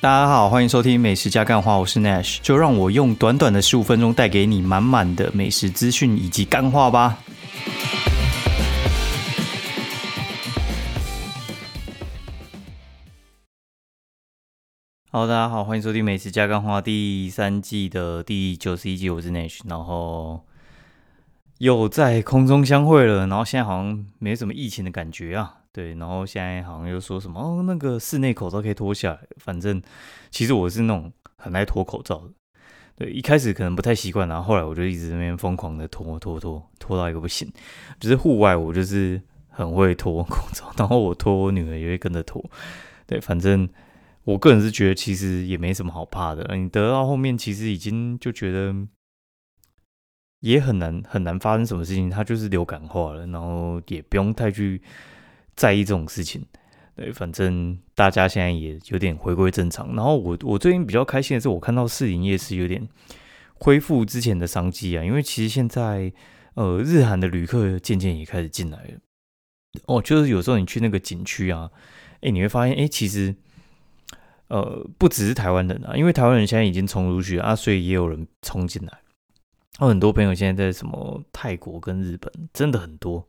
大家好，欢迎收听美食加干话，我是 Nash，就让我用短短的十五分钟带给你满满的美食资讯以及干话吧。Hello，大家好，欢迎收听美食加干话第三季的第九十一集，我是 Nash，然后又在空中相会了，然后现在好像没什么疫情的感觉啊。对，然后现在好像又说什么哦，那个室内口罩可以脱下来。反正其实我是那种很爱脱口罩的。对，一开始可能不太习惯，然后后来我就一直那边疯狂的脱脱脱脱到一个不行。就是户外我就是很会脱口罩，然后我脱我女儿也会跟着脱。对，反正我个人是觉得其实也没什么好怕的。你得到后面其实已经就觉得也很难很难发生什么事情，它就是流感化了，然后也不用太去。在意这种事情，对，反正大家现在也有点回归正常。然后我我最近比较开心的是，我看到市营业是有点恢复之前的商机啊，因为其实现在呃日韩的旅客渐渐也开始进来了。哦，就是有时候你去那个景区啊，哎，你会发现哎，其实呃不只是台湾人啊，因为台湾人现在已经冲出去啊，所以也有人冲进来。我很多朋友现在在什么泰国跟日本，真的很多。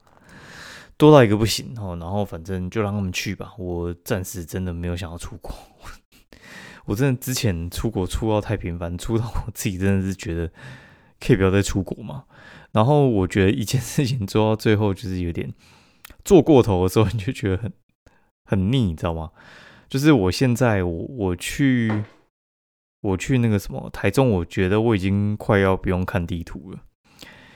多到一个不行哦，然后反正就让他们去吧。我暂时真的没有想要出国，我真的之前出国出到太频繁，出到我自己真的是觉得可以不要再出国嘛。然后我觉得一件事情做到最后就是有点做过头的时候，你就觉得很很腻，你知道吗？就是我现在我我去我去那个什么台中，我觉得我已经快要不用看地图了，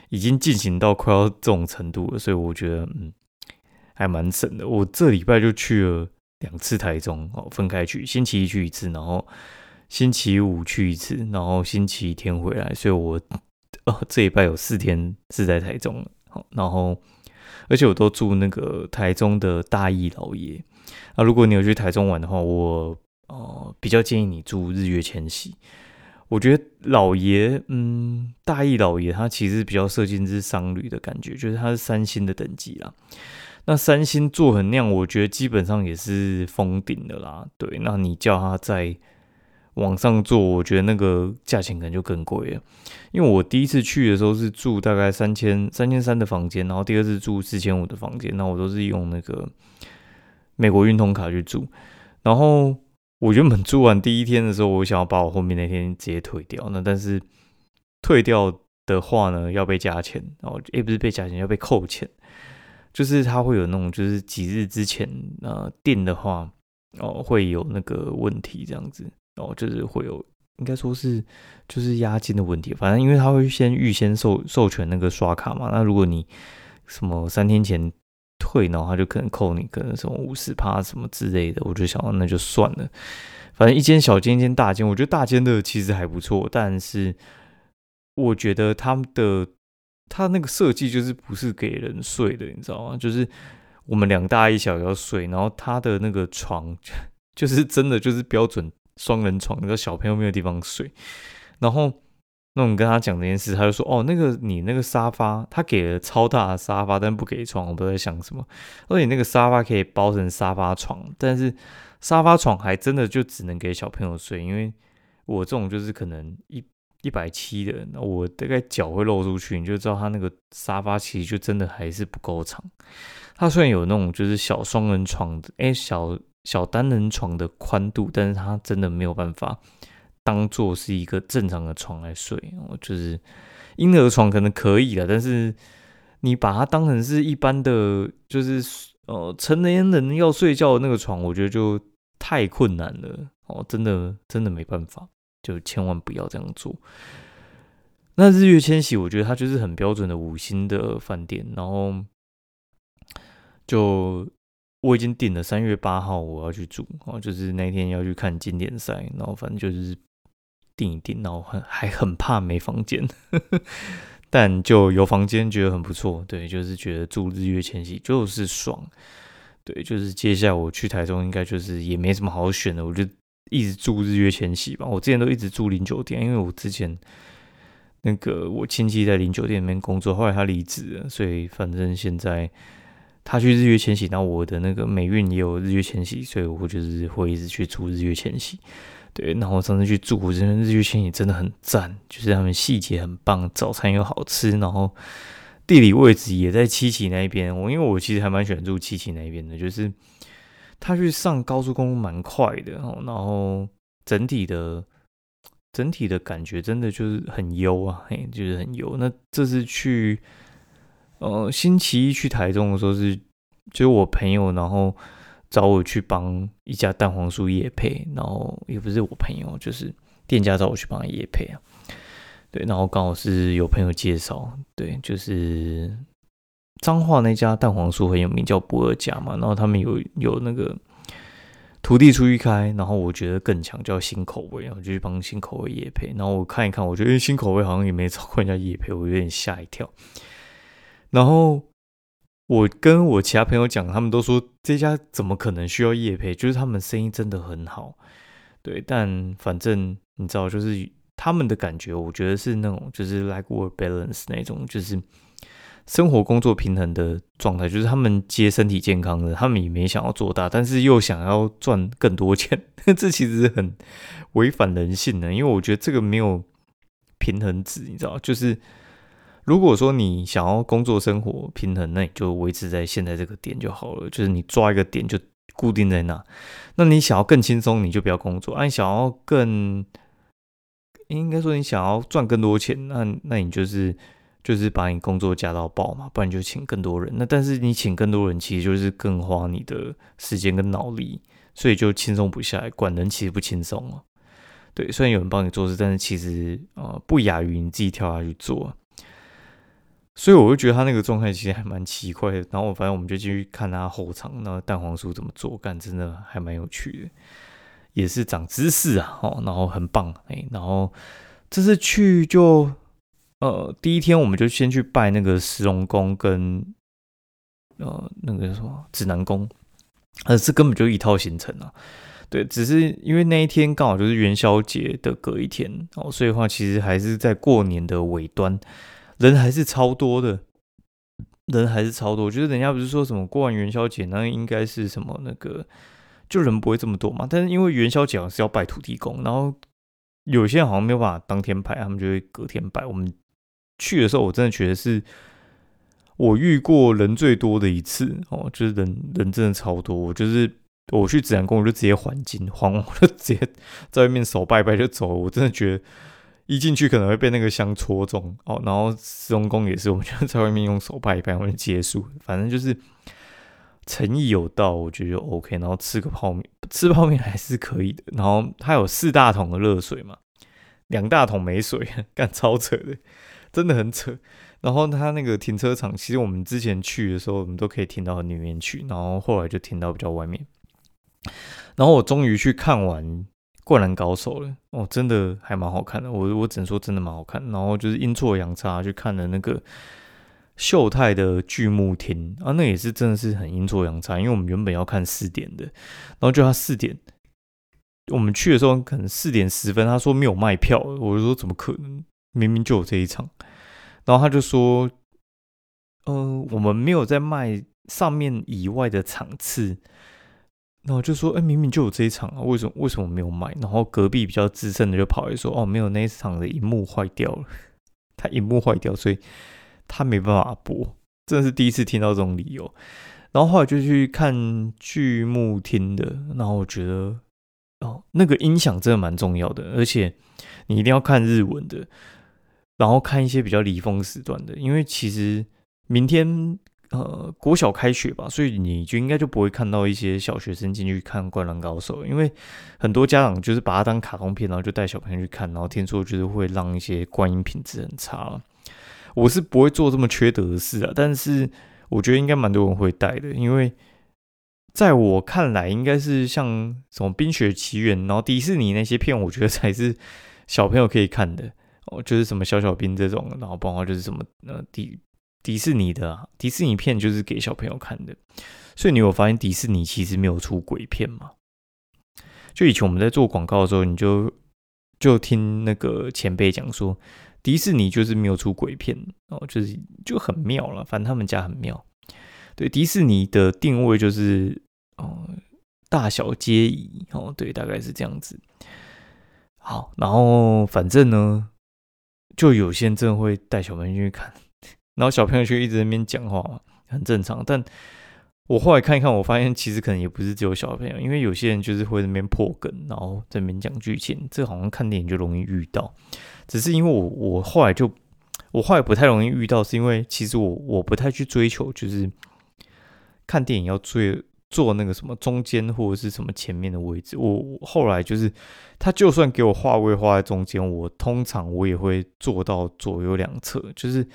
已经进行到快要这种程度了，所以我觉得嗯。还蛮省的，我这礼拜就去了两次台中哦，分开去，星期一去一次，然后星期五去一次，然后星期天回来，所以我哦这礼拜有四天是在台中好，然后而且我都住那个台中的大义老爷，那如果你有去台中玩的话，我哦比较建议你住日月千禧，我觉得老爷嗯大义老爷他其实比较设计是商旅的感觉，就是它是三星的等级啦。那三星做很亮，我觉得基本上也是封顶的啦。对，那你叫他在网上做，我觉得那个价钱可能就更贵了。因为我第一次去的时候是住大概三千三千三的房间，然后第二次住四千五的房间，那我都是用那个美国运通卡去住。然后我原本住完第一天的时候，我想要把我后面那天直接退掉，那但是退掉的话呢，要被加钱，然后也不是被加钱，要被扣钱。就是它会有那种，就是几日之前呃订的话，哦会有那个问题这样子，哦就是会有，应该说是就是押金的问题，反正因为他会先预先授授权那个刷卡嘛，那如果你什么三天前退，然后他就可能扣你可能什么五十趴什么之类的，我就想那就算了，反正一间小间一间大间，我觉得大间的其实还不错，但是我觉得他们的。它那个设计就是不是给人睡的，你知道吗？就是我们两大一小要睡，然后他的那个床 就是真的就是标准双人床，那个小朋友没有地方睡。然后那种跟他讲这件事，他就说：“哦，那个你那个沙发，他给了超大的沙发，但不给床。”我不知道在想什么。而且那个沙发可以包成沙发床，但是沙发床还真的就只能给小朋友睡，因为我这种就是可能一。一百七的，那我大概脚会露出去，你就知道它那个沙发其实就真的还是不够长。它虽然有那种就是小双人床的，哎，小小单人床的宽度，但是它真的没有办法当做是一个正常的床来睡。我就是婴儿床可能可以了，但是你把它当成是一般的，就是呃成年人要睡觉的那个床，我觉得就太困难了。哦，真的真的没办法。就千万不要这样做。那日月千禧，我觉得它就是很标准的五星的饭店。然后，就我已经订了三月八号我要去住，哦，就是那天要去看经典赛。然后反正就是订一订，然后很还很怕没房间，但就有房间，觉得很不错。对，就是觉得住日月千禧就是爽。对，就是接下来我去台中，应该就是也没什么好选的，我就。一直住日月千禧吧，我之前都一直住零酒店，因为我之前那个我亲戚在零酒店里面工作，后来他离职了，所以反正现在他去日月千禧，然后我的那个美运也有日月千禧，所以我就是会一直去住日月千禧。对，然后上次去住，我觉得日月千禧真的很赞，就是他们细节很棒，早餐又好吃，然后地理位置也在七旗那边。我因为我其实还蛮喜欢住七旗那边的，就是他去上高速公路蛮快的，然后整体的整体的感觉真的就是很优啊，嘿，就是很优。那这次去，呃，星期一去台中的时候是，就是我朋友，然后。找我去帮一家蛋黄酥叶配，然后也不是我朋友，就是店家找我去帮他叶配啊。对，然后刚好是有朋友介绍，对，就是彰化那家蛋黄酥很有名，叫不二家嘛。然后他们有有那个徒弟出去开，然后我觉得更强，叫新口味，我就去帮新口味叶配。然后我看一看，我觉得新口味好像也没找过人家叶配，我有点吓一跳。然后。我跟我其他朋友讲，他们都说这家怎么可能需要夜配？就是他们生意真的很好，对。但反正你知道，就是他们的感觉，我觉得是那种就是 like work balance 那种，就是生活工作平衡的状态。就是他们接身体健康的，他们也没想要做大，但是又想要赚更多钱，这其实是很违反人性的。因为我觉得这个没有平衡值，你知道，就是。如果说你想要工作生活平衡，那你就维持在现在这个点就好了。就是你抓一个点就固定在那。那你想要更轻松，你就不要工作；，你想要更，应该说你想要赚更多钱，那那你就是就是把你工作加到爆嘛，不然就请更多人。那但是你请更多人，其实就是更花你的时间跟脑力，所以就轻松不下来。管人其实不轻松哦。对，虽然有人帮你做事，但是其实呃不亚于你自己跳下去做。所以我就觉得他那个状态其实还蛮奇怪的。然后我反正我们就继续看他后场，那蛋黄酥怎么做，干真的还蛮有趣的，也是长知识啊。哦，然后很棒哎。然后这次去就呃第一天我们就先去拜那个石龙宫跟呃那个什么指南宫，呃这根本就一套行程啊。对，只是因为那一天刚好就是元宵节的隔一天哦，所以的话其实还是在过年的尾端。人还是超多的，人还是超多。我觉得人家不是说什么过完元宵节，那应该是什么那个，就人不会这么多嘛。但是因为元宵节好像是要拜土地公，然后有些人好像没有办法当天拜，他们就会隔天拜。我们去的时候，我真的觉得是我遇过人最多的一次哦，就是人人真的超多。我就是我去自然宫，我就直接还金，还我就直接 在外面手拜拜就走。我真的觉得。一进去可能会被那个香戳中哦，然后施工工也是，我们就在外面用手拜一拍，或者结束，反正就是诚意有到，我觉得就 OK。然后吃个泡面，吃泡面还是可以的。然后它有四大桶的热水嘛，两大桶没水，干超扯的，真的很扯。然后它那个停车场，其实我们之前去的时候，我们都可以停到里面去，然后后来就停到比较外面。然后我终于去看完。灌篮高手了哦，真的还蛮好看的。我我只能说真的蛮好看。然后就是阴错阳差去看了那个秀泰的剧目厅啊，那也是真的是很阴错阳差，因为我们原本要看四点的，然后就他四点，我们去的时候可能四点十分，他说没有卖票，我就说怎么可能？明明就有这一场。然后他就说，呃，我们没有在卖上面以外的场次。然后就说，哎，明明就有这一场啊，为什么为什么没有卖？然后隔壁比较资深的就跑来说，哦，没有那一场的荧幕坏掉了，他荧幕坏掉，所以他没办法播。真的是第一次听到这种理由。然后后来就去看剧目厅的，然后我觉得，哦，那个音响真的蛮重要的，而且你一定要看日文的，然后看一些比较离峰时段的，因为其实明天。呃，国小开学吧，所以你就应该就不会看到一些小学生进去看《灌篮高手》，因为很多家长就是把它当卡通片，然后就带小朋友去看，然后听说就是会让一些观音品质很差。我是不会做这么缺德的事啊，但是我觉得应该蛮多人会带的，因为在我看来，应该是像什么《冰雪奇缘》，然后迪士尼那些片，我觉得才是小朋友可以看的哦，就是什么小小兵这种，然后包括就是什么呃迪。迪士尼的迪士尼片就是给小朋友看的，所以你有发现迪士尼其实没有出鬼片吗？就以前我们在做广告的时候，你就就听那个前辈讲说，迪士尼就是没有出鬼片哦，就是就很妙了。反正他们家很妙，对迪士尼的定位就是哦大小皆宜哦，对，大概是这样子。好，然后反正呢，就有些人真的会带小朋友去看，然后小朋友就一直在那边讲话，很正常。但我后来看一看，我发现其实可能也不是只有小朋友，因为有些人就是会那边破梗，然后在那边讲剧情，这好像看电影就容易遇到。只是因为我我后来就我后来不太容易遇到，是因为其实我我不太去追求，就是看电影要追坐那个什么中间或者是什么前面的位置。我后来就是他就算给我画位画在中间，我通常我也会坐到左右两侧。就是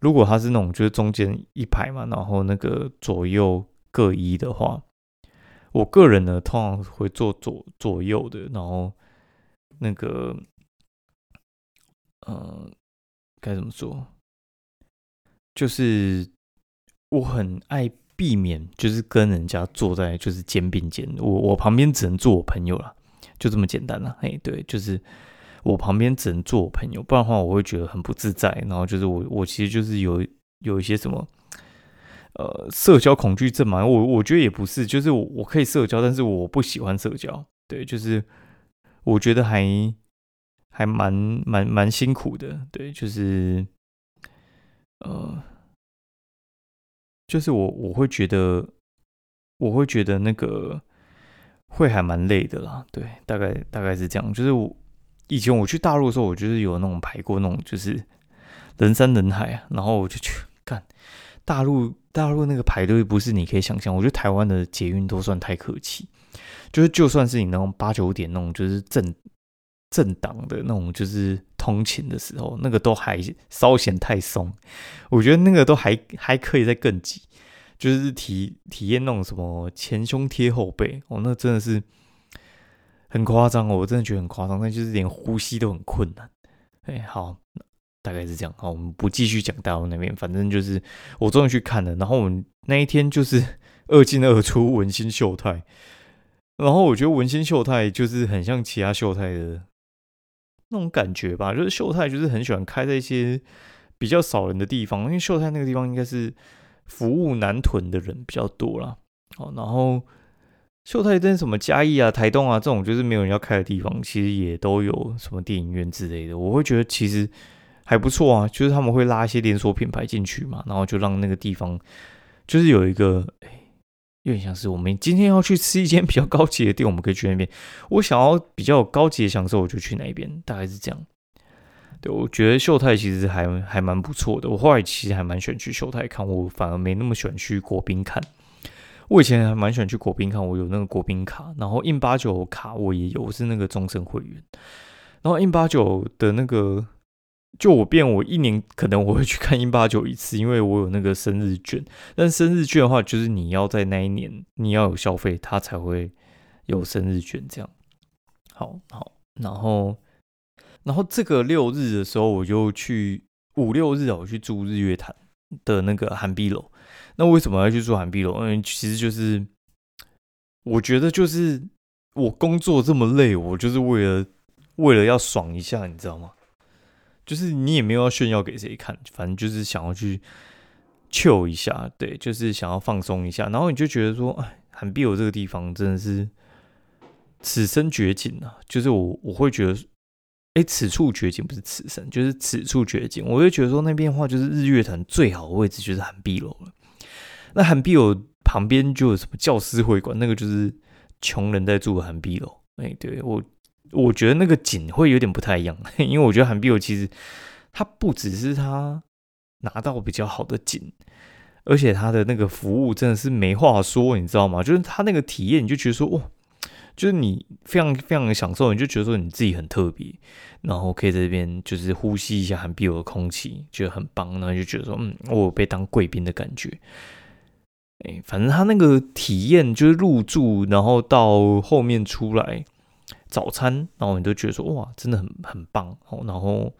如果他是那种就是中间一排嘛，然后那个左右。各一的话，我个人呢通常会坐左左右的，然后那个，呃，该怎么说？就是我很爱避免，就是跟人家坐在就是肩并肩，我我旁边只能坐我朋友了，就这么简单了。哎，对，就是我旁边只能坐我朋友，不然的话我会觉得很不自在。然后就是我我其实就是有有一些什么。呃，社交恐惧症嘛，我我觉得也不是，就是我我可以社交，但是我不喜欢社交，对，就是我觉得还还蛮蛮蛮辛苦的，对，就是呃，就是我我会觉得我会觉得那个会还蛮累的啦，对，大概大概是这样，就是我以前我去大陆的时候，我就是有那种排过那种就是人山人海啊，然后我就去干。大陆大陆那个排队不是你可以想象，我觉得台湾的捷运都算太客气，就是就算是你那种八九点那种就是正正档的那种就是通勤的时候，那个都还稍显太松，我觉得那个都还还可以再更挤，就是体体验那种什么前胸贴后背哦，那真的是很夸张哦，我真的觉得很夸张，那就是连呼吸都很困难。哎，好。大概是这样，好，我们不继续讲大陆那边，反正就是我终于去看了，然后我们那一天就是二进二出文心秀泰，然后我觉得文心秀泰就是很像其他秀泰的那种感觉吧，就是秀泰就是很喜欢开在一些比较少人的地方，因为秀泰那个地方应该是服务南屯的人比较多啦。哦，然后秀泰跟什么嘉义啊、台东啊这种就是没有人要开的地方，其实也都有什么电影院之类的，我会觉得其实。还不错啊，就是他们会拉一些连锁品牌进去嘛，然后就让那个地方就是有一个，有点像是我们今天要去吃一间比较高级的店，我们可以去那边。我想要比较高级的享受，我就去那边，大概是这样。对，我觉得秀泰其实还还蛮不错的。我后来其实还蛮喜欢去秀泰看，我反而没那么喜欢去国宾看。我以前还蛮喜欢去国宾看，我有那个国宾卡，然后印八九卡我也有，我是那个终身会员。然后印八九的那个。就我变，我一年可能我会去看英八九一次，因为我有那个生日券。但生日券的话，就是你要在那一年你要有消费，它才会有生日券。这样，好好。然后，然后这个六日的时候，我就去五六日啊，我去住日月潭的那个韩碧楼。那为什么要去住韩碧楼？因为其实就是我觉得就是我工作这么累，我就是为了为了要爽一下，你知道吗？就是你也没有要炫耀给谁看，反正就是想要去 chill 一下，对，就是想要放松一下。然后你就觉得说，哎，韩碧有这个地方真的是此生绝景啊！就是我我会觉得，哎，此处绝景不是此生，就是此处绝景。我会觉得说，那边的话就是日月潭最好的位置就是韩碧楼了。那韩碧楼旁边就有什么教师会馆，那个就是穷人在住的韩碧楼。哎，对我。我觉得那个景会有点不太一样，因为我觉得韩碧楼其实它不只是他拿到比较好的景，而且他的那个服务真的是没话说，你知道吗？就是他那个体验，你就觉得说，哇，就是你非常非常的享受，你就觉得说你自己很特别，然后可以在这边就是呼吸一下韩碧楼的空气，觉得很棒，然后就觉得说，嗯，我被当贵宾的感觉。哎，反正他那个体验就是入住，然后到后面出来。早餐，然后你都觉得说哇，真的很很棒哦，然后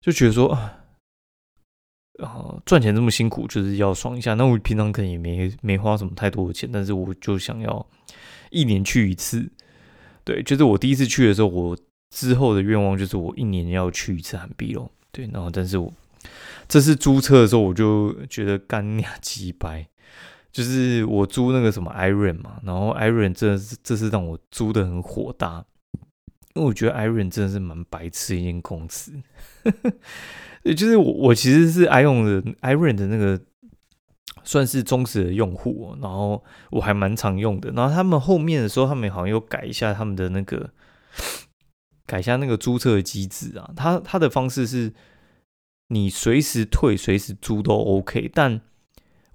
就觉得说，然后赚钱这么辛苦，就是要爽一下。那我平常可能也没没花什么太多的钱，但是我就想要一年去一次。对，就是我第一次去的时候，我之后的愿望就是我一年要去一次韩碧咯。对，然后但是我这次租车的时候，我就觉得干俩鸡掰。就是我租那个什么 Iron 嘛，然后 Iron 这这是让我租的很火大，因为我觉得 Iron 真的是蛮白痴一间公司。也，就是我我其实是 Iron 的 Iron 的那个算是忠实的用户，然后我还蛮常用的。然后他们后面的时候，他们好像又改一下他们的那个改一下那个租车的机制啊。他他的方式是，你随时退随时租都 OK。但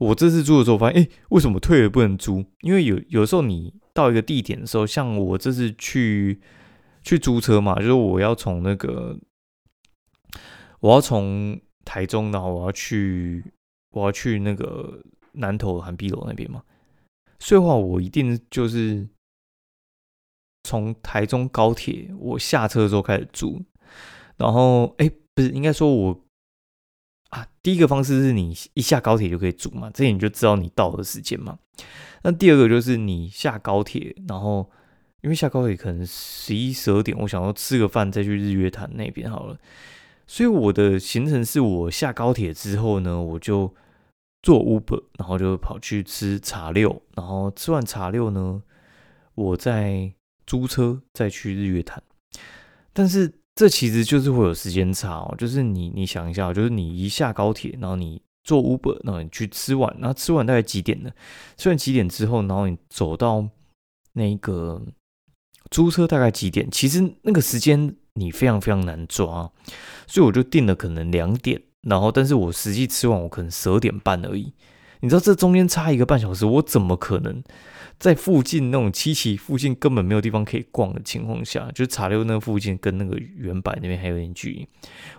我这次租的时候发现，哎，为什么退了不能租？因为有有时候你到一个地点的时候，像我这次去。去租车嘛，就是我要从那个，我要从台中，然后我要去，我要去那个南投韩碧楼那边嘛。所以话，我一定就是从台中高铁我下车之后开始租，然后哎，不是应该说我啊，第一个方式是你一下高铁就可以租嘛，这你就知道你到的时间嘛。那第二个就是你下高铁，然后。因为下高铁可能十一十二点，我想要吃个饭再去日月潭那边好了。所以我的行程是我下高铁之后呢，我就坐 Uber，然后就跑去吃茶六，然后吃完茶六呢，我再租车再去日月潭。但是这其实就是会有时间差哦，就是你你想一下，就是你一下高铁，然后你坐 Uber，然后你去吃完，然后吃完大概几点呢？吃完几点之后，然后你走到那个。租车大概几点？其实那个时间你非常非常难抓，所以我就定了可能两点，然后但是我实际吃完我可能十二点半而已。你知道这中间差一个半小时，我怎么可能在附近那种七期附近根本没有地方可以逛的情况下，就茶六那附近跟那个原版那边还有点距离，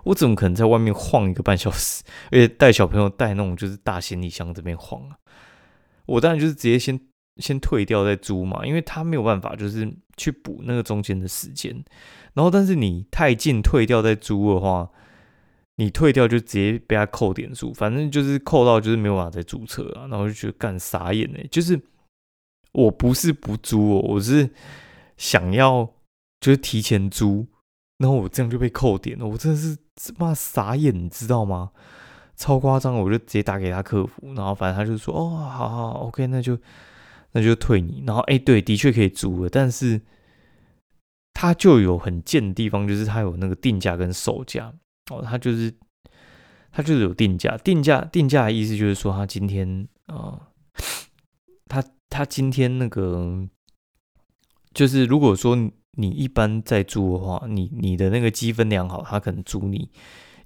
我怎么可能在外面晃一个半小时？而且带小朋友带那种就是大行李箱这边晃啊？我当然就是直接先。先退掉再租嘛，因为他没有办法，就是去补那个中间的时间。然后，但是你太近退掉再租的话，你退掉就直接被他扣点数，反正就是扣到就是没有办法再注册啊。然后就觉得干傻眼呢，就是我不是不租哦，我是想要就是提前租，然后我这样就被扣点了，我真的是妈傻眼，你知道吗？超夸张，我就直接打给他客服，然后反正他就说哦，好好，OK，那就。那就退你，然后哎，对，的确可以租了，但是他就有很贱的地方，就是他有那个定价跟售价哦，它就是它就是有定价，定价定价的意思就是说，它今天啊，它它今天那个就是如果说你一般在租的话，你你的那个积分良好，它可能租你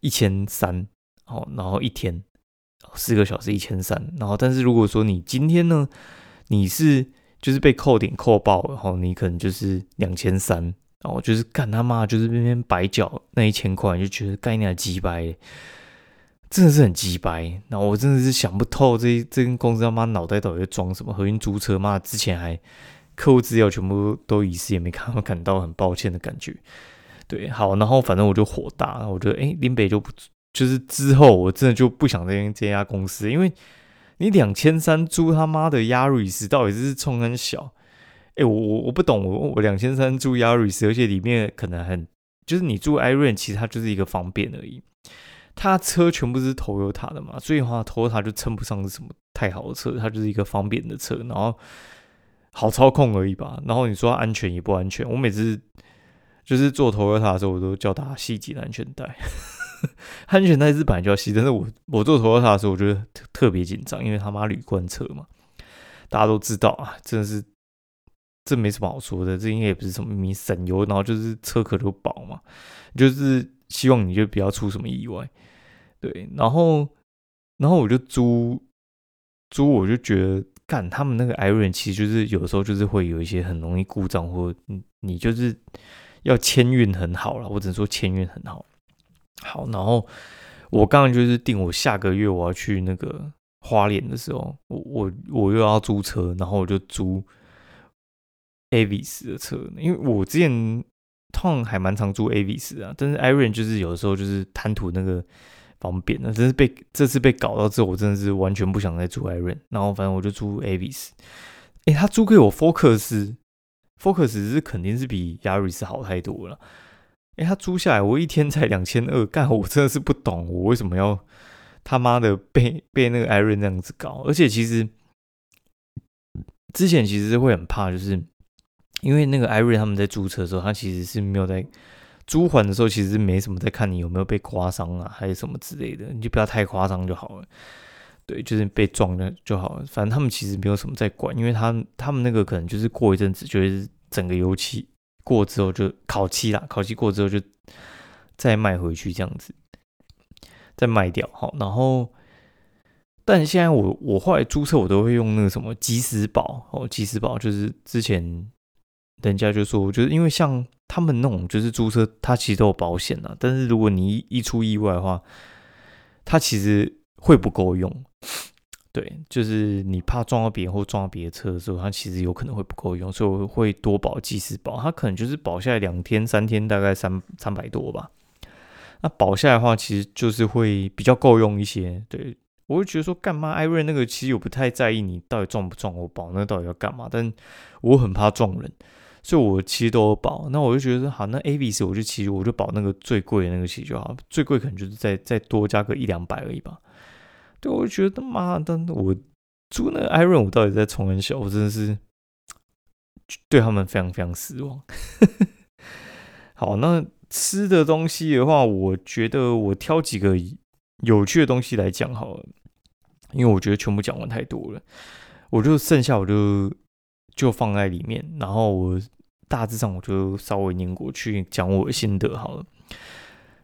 一千三，哦，然后一天四个小时一千三，然后但是如果说你今天呢？你是就是被扣点扣爆，然后你可能就是两千三，然后就是干他妈就是那边白缴那一千块，就觉得概念鸡掰，真的是很鸡掰。然后我真的是想不透这这间公司他妈脑袋到底在装什么？合运租车妈之前还客户资料全部都遗失，也没看到 感到很抱歉的感觉。对，好，然后反正我就火大，我觉得哎林北就不就是之后我真的就不想这这家公司，因为。你两千三租他妈的亚瑞斯，到底是冲很小？哎，我我我不懂，我我两千三租亚瑞斯，而且里面可能很就是你住 Iron，其实它就是一个方便而已。它车全部是头油塔的嘛，所以话头油塔就称不上是什么太好的车，它就是一个方便的车，然后好操控而已吧。然后你说安全也不安全，我每次就是坐头油塔的时候，我都叫他系紧安全带。安全带是本来就要系，但是我我坐头塔的时候，我觉得特特别紧张，因为他妈铝罐车嘛，大家都知道啊，真的是这没什么好说的，这应该也不是什么秘密，省油，然后就是车壳都薄嘛，就是希望你就不要出什么意外，对，然后然后我就租租，我就觉得干他们那个 Iron 其实就是有时候就是会有一些很容易故障，或你你就是要签运很好了，我只能说签运很好。好，然后我刚刚就是定我下个月我要去那个花莲的时候，我我我又要租车，然后我就租 Avis 的车，因为我之前通常还蛮常租 Avis 啊，但是 Iron 就是有的时候就是贪图那个方便，那真是被这次被搞到之后，我真的是完全不想再租 Iron，然后反正我就租 Avis，哎，他租给我 Focus，Focus 是肯定是比 Yaris 好太多了。哎，他租下来，我一天才两千二，干我真的是不懂，我为什么要他妈的被被那个艾瑞那样子搞？而且其实之前其实会很怕，就是因为那个艾瑞他们在租车的时候，他其实是没有在租还的时候，其实没什么在看你有没有被刮伤啊，还是什么之类的，你就不要太夸张就好了。对，就是被撞的就好了。反正他们其实没有什么在管，因为他他们那个可能就是过一阵子，就是整个油漆过之后就烤漆啦，烤漆过之后就再卖回去这样子，再卖掉。好，然后但现在我我后来租车我都会用那个什么即时保哦，即时保就是之前人家就说，我觉得因为像他们那种就是租车，它其实都有保险啊，但是如果你一一出意外的话，它其实。会不够用，对，就是你怕撞到别人或撞到别的车的时候，它其实有可能会不够用，所以我会多保计时保，它可能就是保下来两天三天，大概三三百多吧。那保下来的话，其实就是会比较够用一些。对我会觉得说，干嘛艾瑞那个其实我不太在意你到底撞不撞我保那到底要干嘛，但我很怕撞人。所以我其实都有保，那我就觉得好，那 A B C 我就其实我就保那个最贵的那个实就好，最贵可能就是再再多加个一两百而已吧。对，我就觉得妈的，我租那个 Iron，我到底在重很小，我真的是对他们非常非常失望。好，那吃的东西的话，我觉得我挑几个有趣的东西来讲好了，因为我觉得全部讲完太多了，我就剩下我就就放在里面，然后我。大致上我就稍微念过去讲我的心得好了。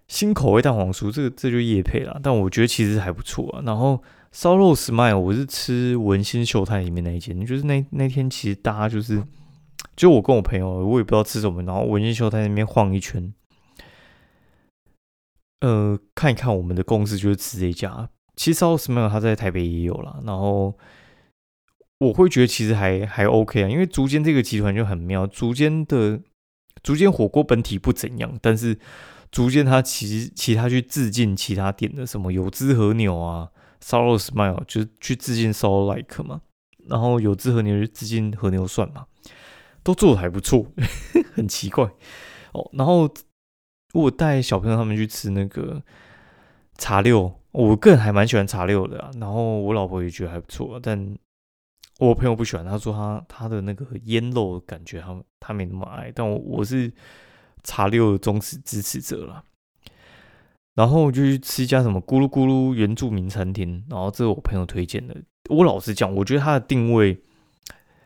新口味蛋黄酥，这个这就叶配了，但我觉得其实还不错啊。然后烧肉 smile，我是吃文心秀泰里面那一间，就是那那天其实大家就是就我跟我朋友，我也不知道吃什么，然后文心秀泰那边晃一圈，呃，看一看我们的公司就是吃这家。其实烧肉 smile 它在台北也有了，然后。我会觉得其实还还 OK 啊，因为竹间这个集团就很妙。竹间的竹间火锅本体不怎样，但是竹间它其实其他去致敬其他店的什么有滋和牛啊，烧肉 smile 就是去致敬烧 like 嘛，然后有滋和牛就致敬和牛涮嘛，都做的还不错，很奇怪哦。然后我带小朋友他们去吃那个茶六，我个人还蛮喜欢茶六的啊。然后我老婆也觉得还不错，但。我朋友不喜欢，他说他他的那个腌肉感觉他他没那么爱，但我我是茶六的忠实支持者了。然后就去吃一家什么咕噜咕噜原住民餐厅，然后这是我朋友推荐的。我老实讲，我觉得它的定位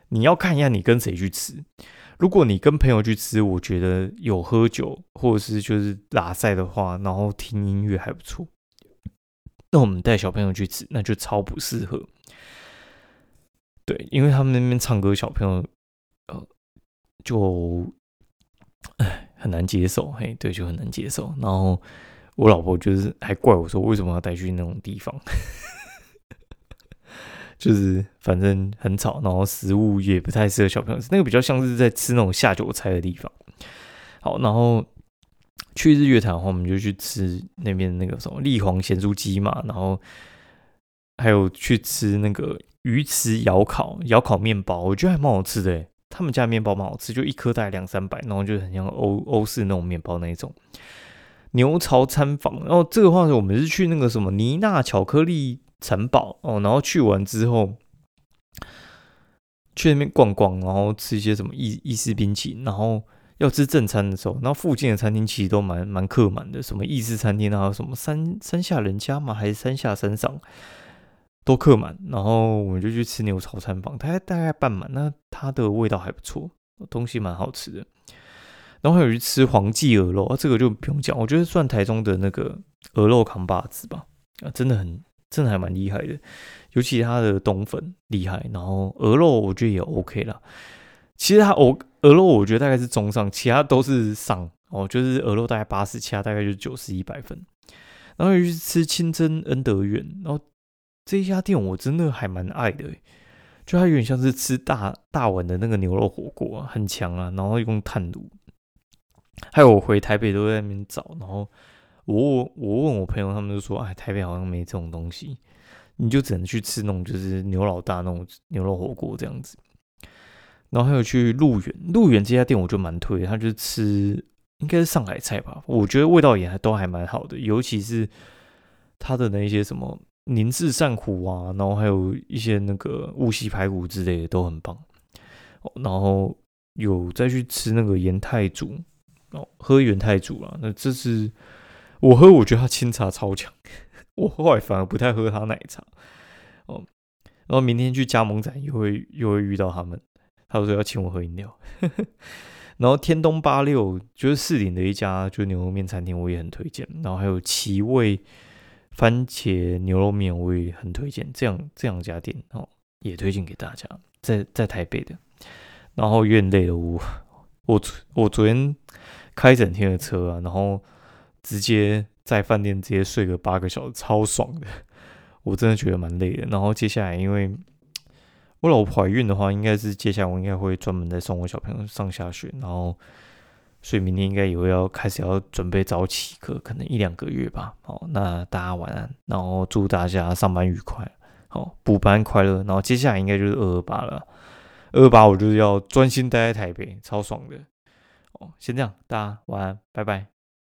你要看一下你跟谁去吃。如果你跟朋友去吃，我觉得有喝酒或者是就是拉赛的话，然后听音乐还不错。那我们带小朋友去吃，那就超不适合。对，因为他们那边唱歌，小朋友呃就哎很难接受，嘿，对，就很难接受。然后我老婆就是还怪我说，为什么要带去那种地方？就是反正很吵，然后食物也不太适合小朋友吃，那个比较像是在吃那种下酒菜的地方。好，然后去日月潭的话，我们就去吃那边那个什么立煌咸酥鸡嘛，然后还有去吃那个。鱼池窑烤窑烤面包，我觉得还蛮好吃的。他们家面包蛮好吃，就一颗大概两三百，然后就很像欧欧式那种面包那一种。牛槽餐房，然后这个话我们是去那个什么尼娜巧克力城堡哦，然后去完之后去那边逛逛，然后吃一些什么意意式冰淇淋，然后要吃正餐的时候，然后附近的餐厅其实都蛮蛮客满的，什么意式餐厅啊，什么山山下人家嘛，还是山下山上。都客满，然后我们就去吃牛炒餐房，它大概半满，那它的味道还不错，东西蛮好吃的。然后还有去吃黄记鹅肉啊，这个就不用讲，我觉得算台中的那个鹅肉扛把子吧，啊，真的很，真的还蛮厉害的，尤其它的冬粉厉害，然后鹅肉我觉得也 OK 啦。其实它鹅鹅肉我觉得大概是中上，其他都是上哦，就是鹅肉大概八十，其他大概就是九十一百分。然后又去吃清真恩德苑，然后。这一家店我真的还蛮爱的，就它有点像是吃大大碗的那个牛肉火锅，很强啊。然后用炭炉，还有我回台北都在那边找。然后我我问我朋友，他们就说：“哎，台北好像没这种东西，你就只能去吃那种就是牛老大那种牛肉火锅这样子。”然后还有去鹿园，鹿园这家店我就蛮推，他就吃应该是上海菜吧，我觉得味道也还都还蛮好的，尤其是他的那些什么。宁制鳝糊啊，然后还有一些那个乌溪排骨之类的都很棒。然后有再去吃那个盐泰煮哦，喝元泰煮啊。那这是我喝，我觉得他清茶超强。我后来反而不太喝他奶茶哦。然后明天去加盟展又会又会遇到他们，他说要请我喝饮料。然后天东八六就是四顶的一家就牛肉面餐厅，我也很推荐。然后还有奇味番茄牛肉面，我也很推荐。这样这两家店哦，也推荐给大家，在在台北的。然后有点累了，我我我昨天开整天的车啊，然后直接在饭店直接睡个八个小时，超爽的。我真的觉得蛮累的。然后接下来，因为我老婆怀孕的话，应该是接下来我应该会专门在送我小朋友上下学，然后所以明天应该也会要开始要准备早起可，可能一两个月吧。好，那大家晚安，然后祝大家上班愉快，好补班快乐。然后接下来应该就是二二八了，二二八我就是要专心待在台北，超爽的。哦，先这样，大家晚安，拜拜。